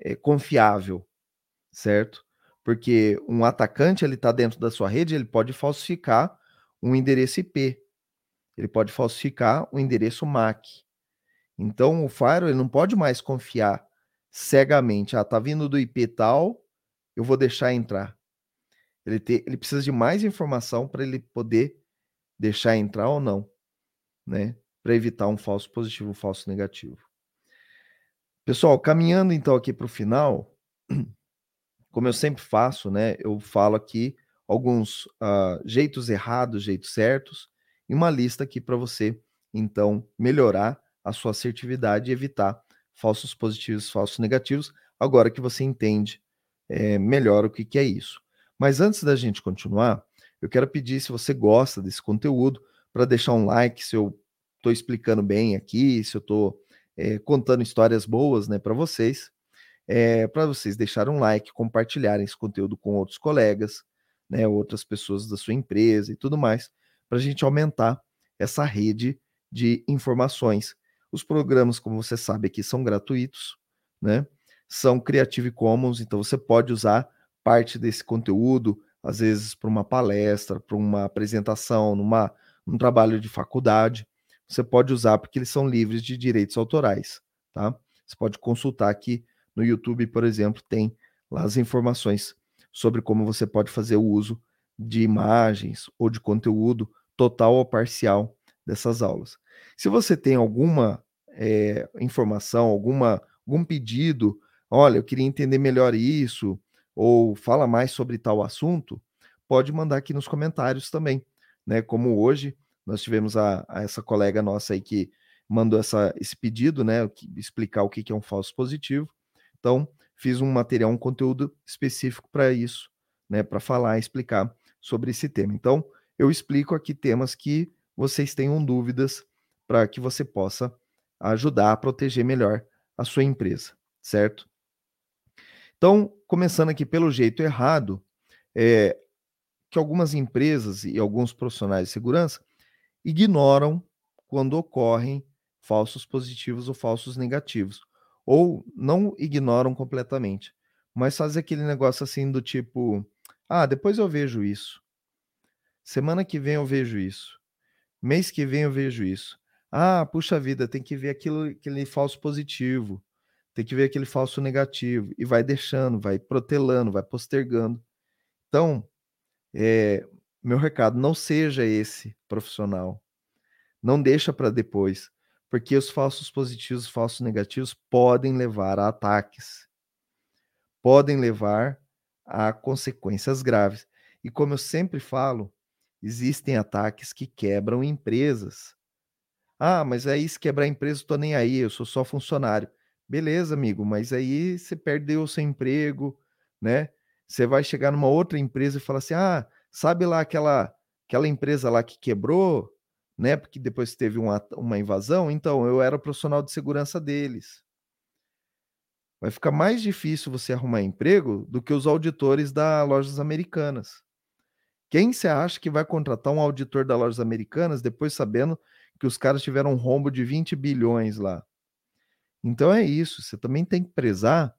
é, confiável, certo? Porque um atacante ele está dentro da sua rede, ele pode falsificar um endereço IP, ele pode falsificar o um endereço MAC. Então o firewall ele não pode mais confiar cegamente, ah, tá vindo do IP tal, eu vou deixar entrar. Ele, te, ele precisa de mais informação para ele poder deixar entrar ou não, né? Para evitar um falso positivo, um falso negativo. Pessoal, caminhando então aqui para o final, como eu sempre faço, né? Eu falo aqui alguns uh, jeitos errados, jeitos certos, e uma lista aqui para você, então, melhorar a sua assertividade e evitar falsos positivos, falsos negativos, agora que você entende é, melhor o que, que é isso. Mas antes da gente continuar, eu quero pedir, se você gosta desse conteúdo, para deixar um like, se eu estou explicando bem aqui, se eu estou é, contando histórias boas né, para vocês, é, para vocês deixarem um like, compartilharem esse conteúdo com outros colegas, né, outras pessoas da sua empresa e tudo mais, para a gente aumentar essa rede de informações. Os programas, como você sabe aqui, são gratuitos, né? São Creative Commons, então você pode usar parte desse conteúdo, às vezes para uma palestra, para uma apresentação, numa, num trabalho de faculdade. Você pode usar porque eles são livres de direitos autorais, tá? Você pode consultar aqui no YouTube, por exemplo, tem lá as informações sobre como você pode fazer o uso de imagens ou de conteúdo total ou parcial dessas aulas. Se você tem alguma é, informação, alguma, algum pedido, olha, eu queria entender melhor isso, ou fala mais sobre tal assunto, pode mandar aqui nos comentários também, né? Como hoje nós tivemos a, a essa colega nossa aí que mandou essa, esse pedido, né? Explicar o que, que é um falso positivo. Então, fiz um material, um conteúdo específico para isso, né? Para falar, explicar sobre esse tema. Então, eu explico aqui temas que vocês tenham dúvidas para que você possa ajudar a proteger melhor a sua empresa, certo? Então, começando aqui pelo jeito errado, é que algumas empresas e alguns profissionais de segurança ignoram quando ocorrem falsos positivos ou falsos negativos, ou não ignoram completamente, mas fazem aquele negócio assim do tipo: ah, depois eu vejo isso, semana que vem eu vejo isso, mês que vem eu vejo isso. Ah, puxa vida, tem que ver aquilo, aquele falso positivo tem que ver aquele falso negativo e vai deixando, vai protelando, vai postergando. Então, é, meu recado, não seja esse profissional. Não deixa para depois, porque os falsos positivos, os falsos negativos podem levar a ataques. Podem levar a consequências graves. E como eu sempre falo, existem ataques que quebram empresas. Ah, mas aí se quebrar a empresa, eu tô nem aí, eu sou só funcionário. Beleza, amigo, mas aí você perdeu o seu emprego, né? Você vai chegar numa outra empresa e falar assim: ah, sabe lá aquela, aquela empresa lá que quebrou, né? Porque depois teve uma, uma invasão, então eu era profissional de segurança deles. Vai ficar mais difícil você arrumar emprego do que os auditores da Lojas Americanas. Quem você acha que vai contratar um auditor da Lojas Americanas depois sabendo que os caras tiveram um rombo de 20 bilhões lá? Então é isso, você também tem que prezar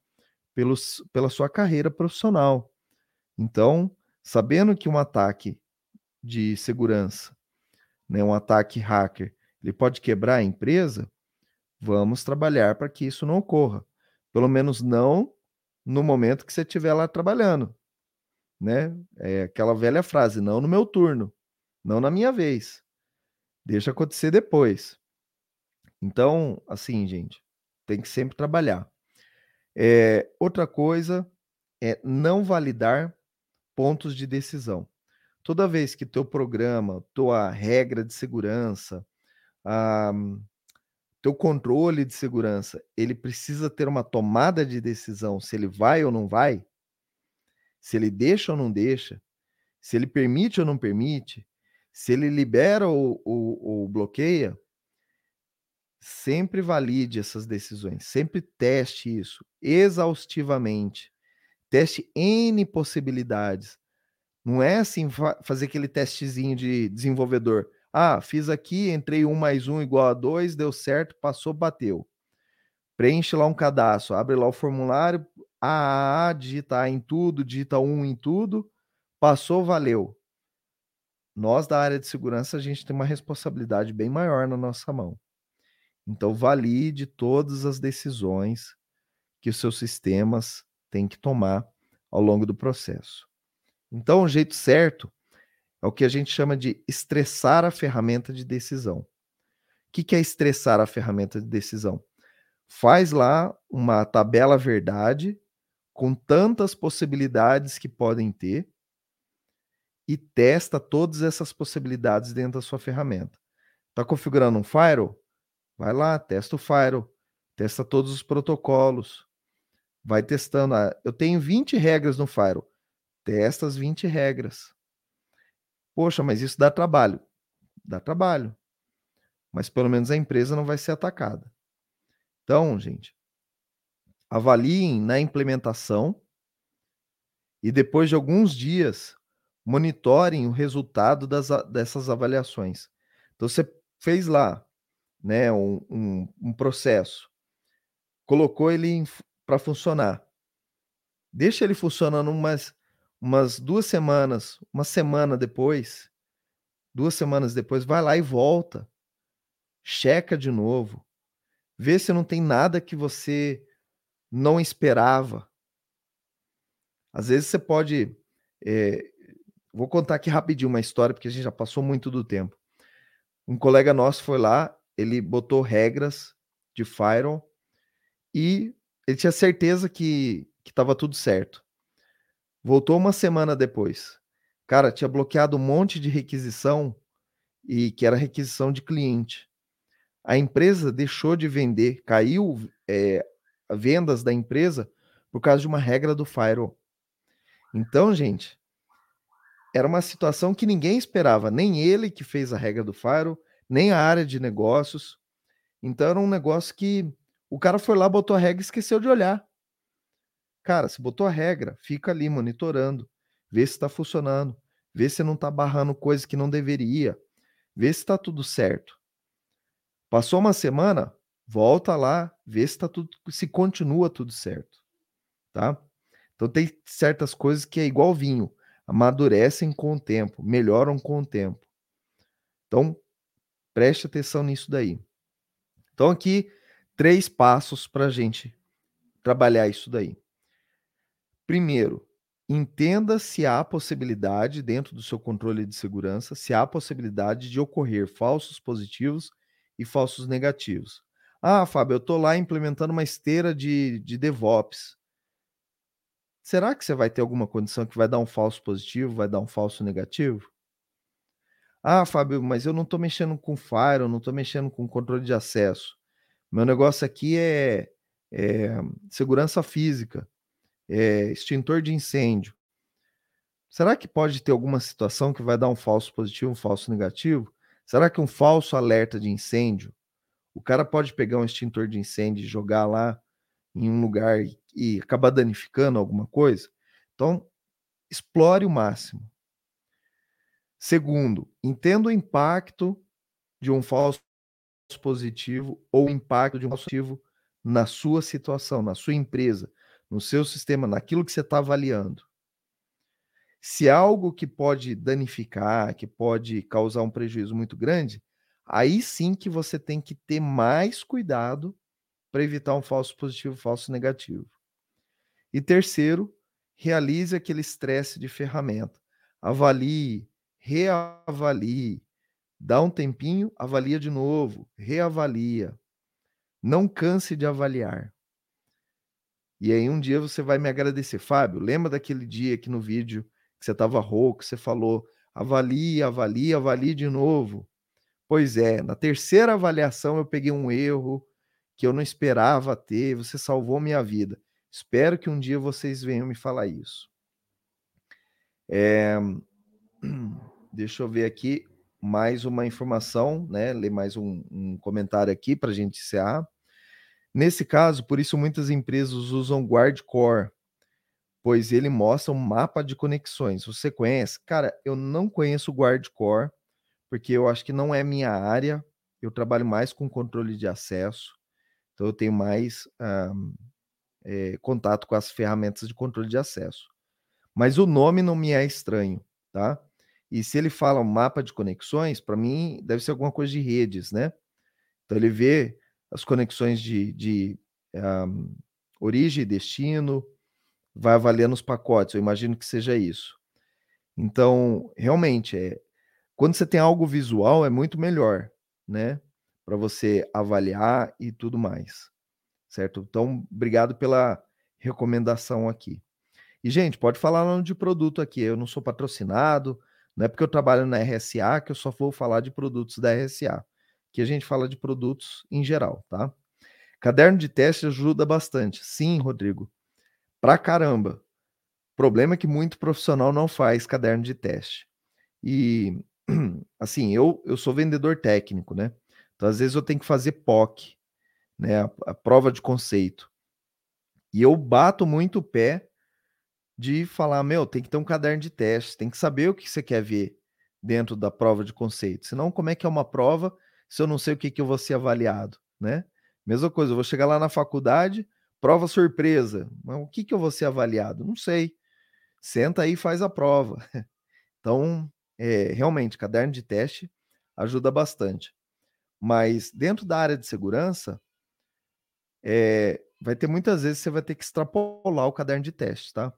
pelos, pela sua carreira profissional. Então, sabendo que um ataque de segurança, né, um ataque hacker, ele pode quebrar a empresa, vamos trabalhar para que isso não ocorra. Pelo menos não no momento que você estiver lá trabalhando. Né? É aquela velha frase, não no meu turno, não na minha vez. Deixa acontecer depois. Então, assim, gente, tem que sempre trabalhar. É, outra coisa é não validar pontos de decisão. toda vez que teu programa, tua regra de segurança, a, teu controle de segurança, ele precisa ter uma tomada de decisão se ele vai ou não vai, se ele deixa ou não deixa, se ele permite ou não permite, se ele libera ou, ou, ou bloqueia, sempre valide essas decisões, sempre teste isso exaustivamente. Teste N possibilidades. Não é assim fazer aquele testezinho de desenvolvedor. Ah, fiz aqui, entrei um mais um igual a dois, deu certo, passou, bateu. Preenche lá um cadastro, abre lá o formulário, A, digita A em tudo, digita um em tudo, passou, valeu. Nós da área de segurança, a gente tem uma responsabilidade bem maior na nossa mão. Então, valide todas as decisões que os seus sistemas têm que tomar ao longo do processo. Então, o jeito certo é o que a gente chama de estressar a ferramenta de decisão. O que é estressar a ferramenta de decisão? Faz lá uma tabela verdade com tantas possibilidades que podem ter e testa todas essas possibilidades dentro da sua ferramenta. Está configurando um firewall? Vai lá, testa o firewall, testa todos os protocolos, vai testando. Ah, eu tenho 20 regras no firewall, testa as 20 regras. Poxa, mas isso dá trabalho. Dá trabalho. Mas pelo menos a empresa não vai ser atacada. Então, gente, avaliem na implementação e depois de alguns dias monitorem o resultado das, dessas avaliações. Então, você fez lá né, um, um, um processo, colocou ele para funcionar. Deixa ele funcionando umas, umas duas semanas, uma semana depois, duas semanas depois, vai lá e volta. Checa de novo. Vê se não tem nada que você não esperava. Às vezes você pode. É, vou contar aqui rapidinho uma história, porque a gente já passou muito do tempo. Um colega nosso foi lá ele botou regras de firewall e ele tinha certeza que estava tudo certo. Voltou uma semana depois. Cara, tinha bloqueado um monte de requisição e que era requisição de cliente. A empresa deixou de vender, caiu é, vendas da empresa por causa de uma regra do firewall. Então, gente, era uma situação que ninguém esperava, nem ele que fez a regra do firewall, nem a área de negócios. Então era um negócio que o cara foi lá, botou a regra e esqueceu de olhar. Cara, se botou a regra, fica ali monitorando, vê se está funcionando, vê se não está barrando coisa que não deveria, vê se está tudo certo. Passou uma semana, volta lá, vê se tá tudo, se continua tudo certo, tá? Então tem certas coisas que é igual vinho, amadurecem com o tempo, melhoram com o tempo. Então Preste atenção nisso daí. Então, aqui, três passos para a gente trabalhar isso daí. Primeiro, entenda se há possibilidade, dentro do seu controle de segurança, se há possibilidade de ocorrer falsos positivos e falsos negativos. Ah, Fábio, eu estou lá implementando uma esteira de, de DevOps. Será que você vai ter alguma condição que vai dar um falso positivo, vai dar um falso negativo? Ah, Fábio, mas eu não estou mexendo com Fire, não estou mexendo com controle de acesso. Meu negócio aqui é, é segurança física, é extintor de incêndio. Será que pode ter alguma situação que vai dar um falso positivo, um falso negativo? Será que um falso alerta de incêndio, o cara pode pegar um extintor de incêndio e jogar lá em um lugar e acabar danificando alguma coisa? Então, explore o máximo. Segundo, entenda o impacto de um falso positivo ou o impacto de um falso positivo na sua situação, na sua empresa, no seu sistema, naquilo que você está avaliando. Se é algo que pode danificar, que pode causar um prejuízo muito grande, aí sim que você tem que ter mais cuidado para evitar um falso positivo, falso negativo. E terceiro, realize aquele estresse de ferramenta. Avalie, reavalie. Dá um tempinho, avalia de novo, reavalia. Não canse de avaliar. E aí um dia você vai me agradecer, Fábio. Lembra daquele dia aqui no vídeo que você estava rouco, você falou: avalie, avalie, avalie de novo. Pois é, na terceira avaliação eu peguei um erro que eu não esperava ter, você salvou minha vida. Espero que um dia vocês venham me falar isso. É, deixa eu ver aqui mais uma informação, né? Ler mais um, um comentário aqui para a gente encerrar. Nesse caso, por isso muitas empresas usam Guardcore, pois ele mostra um mapa de conexões. Você conhece? Cara, eu não conheço o Guardcore, porque eu acho que não é minha área. Eu trabalho mais com controle de acesso, então eu tenho mais um, é, contato com as ferramentas de controle de acesso. Mas o nome não me é estranho, tá? E se ele fala um mapa de conexões, para mim deve ser alguma coisa de redes, né? Então ele vê as conexões de, de um, origem e destino, vai avaliando os pacotes. Eu imagino que seja isso. Então, realmente, é, quando você tem algo visual, é muito melhor, né? Para você avaliar e tudo mais. Certo? Então, obrigado pela recomendação aqui. E, gente, pode falar nome de produto aqui. Eu não sou patrocinado, não é porque eu trabalho na RSA que eu só vou falar de produtos da RSA. Que a gente fala de produtos em geral, tá? Caderno de teste ajuda bastante. Sim, Rodrigo. Pra caramba. O problema é que muito profissional não faz caderno de teste. E assim, eu eu sou vendedor técnico, né? Então às vezes eu tenho que fazer POC, né, a, a prova de conceito. E eu bato muito o pé de falar, meu, tem que ter um caderno de testes, tem que saber o que você quer ver dentro da prova de conceito. Senão, como é que é uma prova se eu não sei o que, que eu vou ser avaliado, né? Mesma coisa, eu vou chegar lá na faculdade, prova surpresa. Mas o que, que eu vou ser avaliado? Não sei. Senta aí e faz a prova. Então, é, realmente, caderno de teste ajuda bastante. Mas dentro da área de segurança, é, vai ter muitas vezes você vai ter que extrapolar o caderno de teste, tá?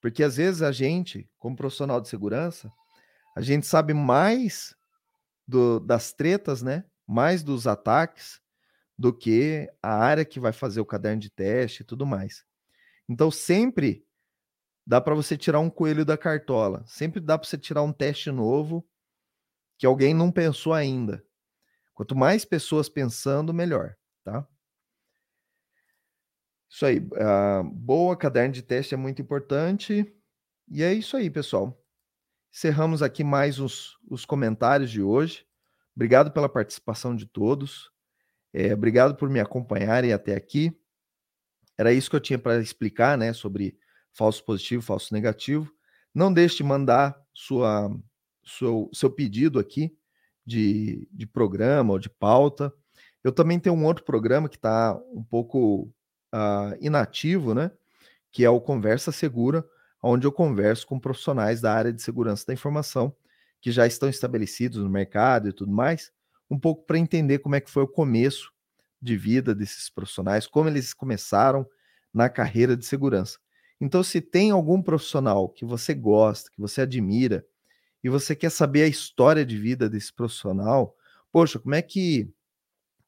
Porque às vezes a gente, como profissional de segurança, a gente sabe mais do, das tretas, né? Mais dos ataques do que a área que vai fazer o caderno de teste e tudo mais. Então sempre dá para você tirar um coelho da cartola, sempre dá para você tirar um teste novo que alguém não pensou ainda. Quanto mais pessoas pensando, melhor, tá? Isso aí. Uh, boa, caderno de teste é muito importante. E é isso aí, pessoal. Encerramos aqui mais os, os comentários de hoje. Obrigado pela participação de todos. É, obrigado por me acompanharem até aqui. Era isso que eu tinha para explicar, né, sobre falso positivo, falso negativo. Não deixe de mandar sua, seu, seu pedido aqui de, de programa ou de pauta. Eu também tenho um outro programa que está um pouco uh, inativo, né? Que é o Conversa Segura, onde eu converso com profissionais da área de segurança da informação que já estão estabelecidos no mercado e tudo mais, um pouco para entender como é que foi o começo de vida desses profissionais, como eles começaram na carreira de segurança. Então, se tem algum profissional que você gosta, que você admira, e você quer saber a história de vida desse profissional, poxa, como é que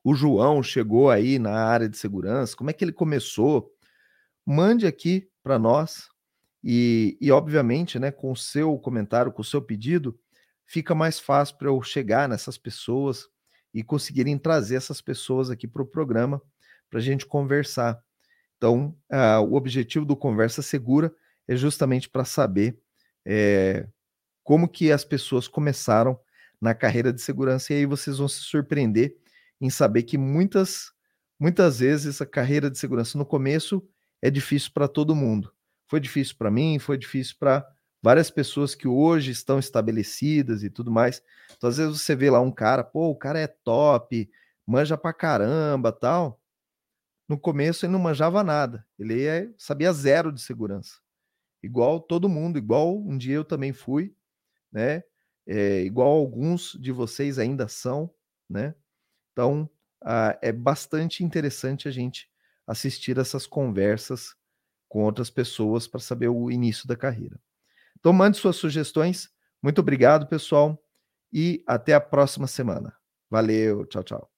o João chegou aí na área de segurança, como é que ele começou, mande aqui para nós e, e, obviamente, né, com o seu comentário, com o seu pedido, fica mais fácil para eu chegar nessas pessoas e conseguirem trazer essas pessoas aqui para o programa para a gente conversar. Então, o objetivo do Conversa Segura é justamente para saber é, como que as pessoas começaram na carreira de segurança e aí vocês vão se surpreender em saber que muitas, muitas vezes a carreira de segurança no começo é difícil para todo mundo. Foi difícil para mim, foi difícil para várias pessoas que hoje estão estabelecidas e tudo mais. Então, às vezes você vê lá um cara, pô, o cara é top, manja pra caramba, tal. No começo ele não manjava nada, ele sabia zero de segurança. Igual todo mundo, igual um dia eu também fui, né? É, igual alguns de vocês ainda são, né? Então, ah, é bastante interessante a gente assistir essas conversas com outras pessoas para saber o início da carreira. Então, mande suas sugestões. Muito obrigado, pessoal, e até a próxima semana. Valeu, tchau, tchau.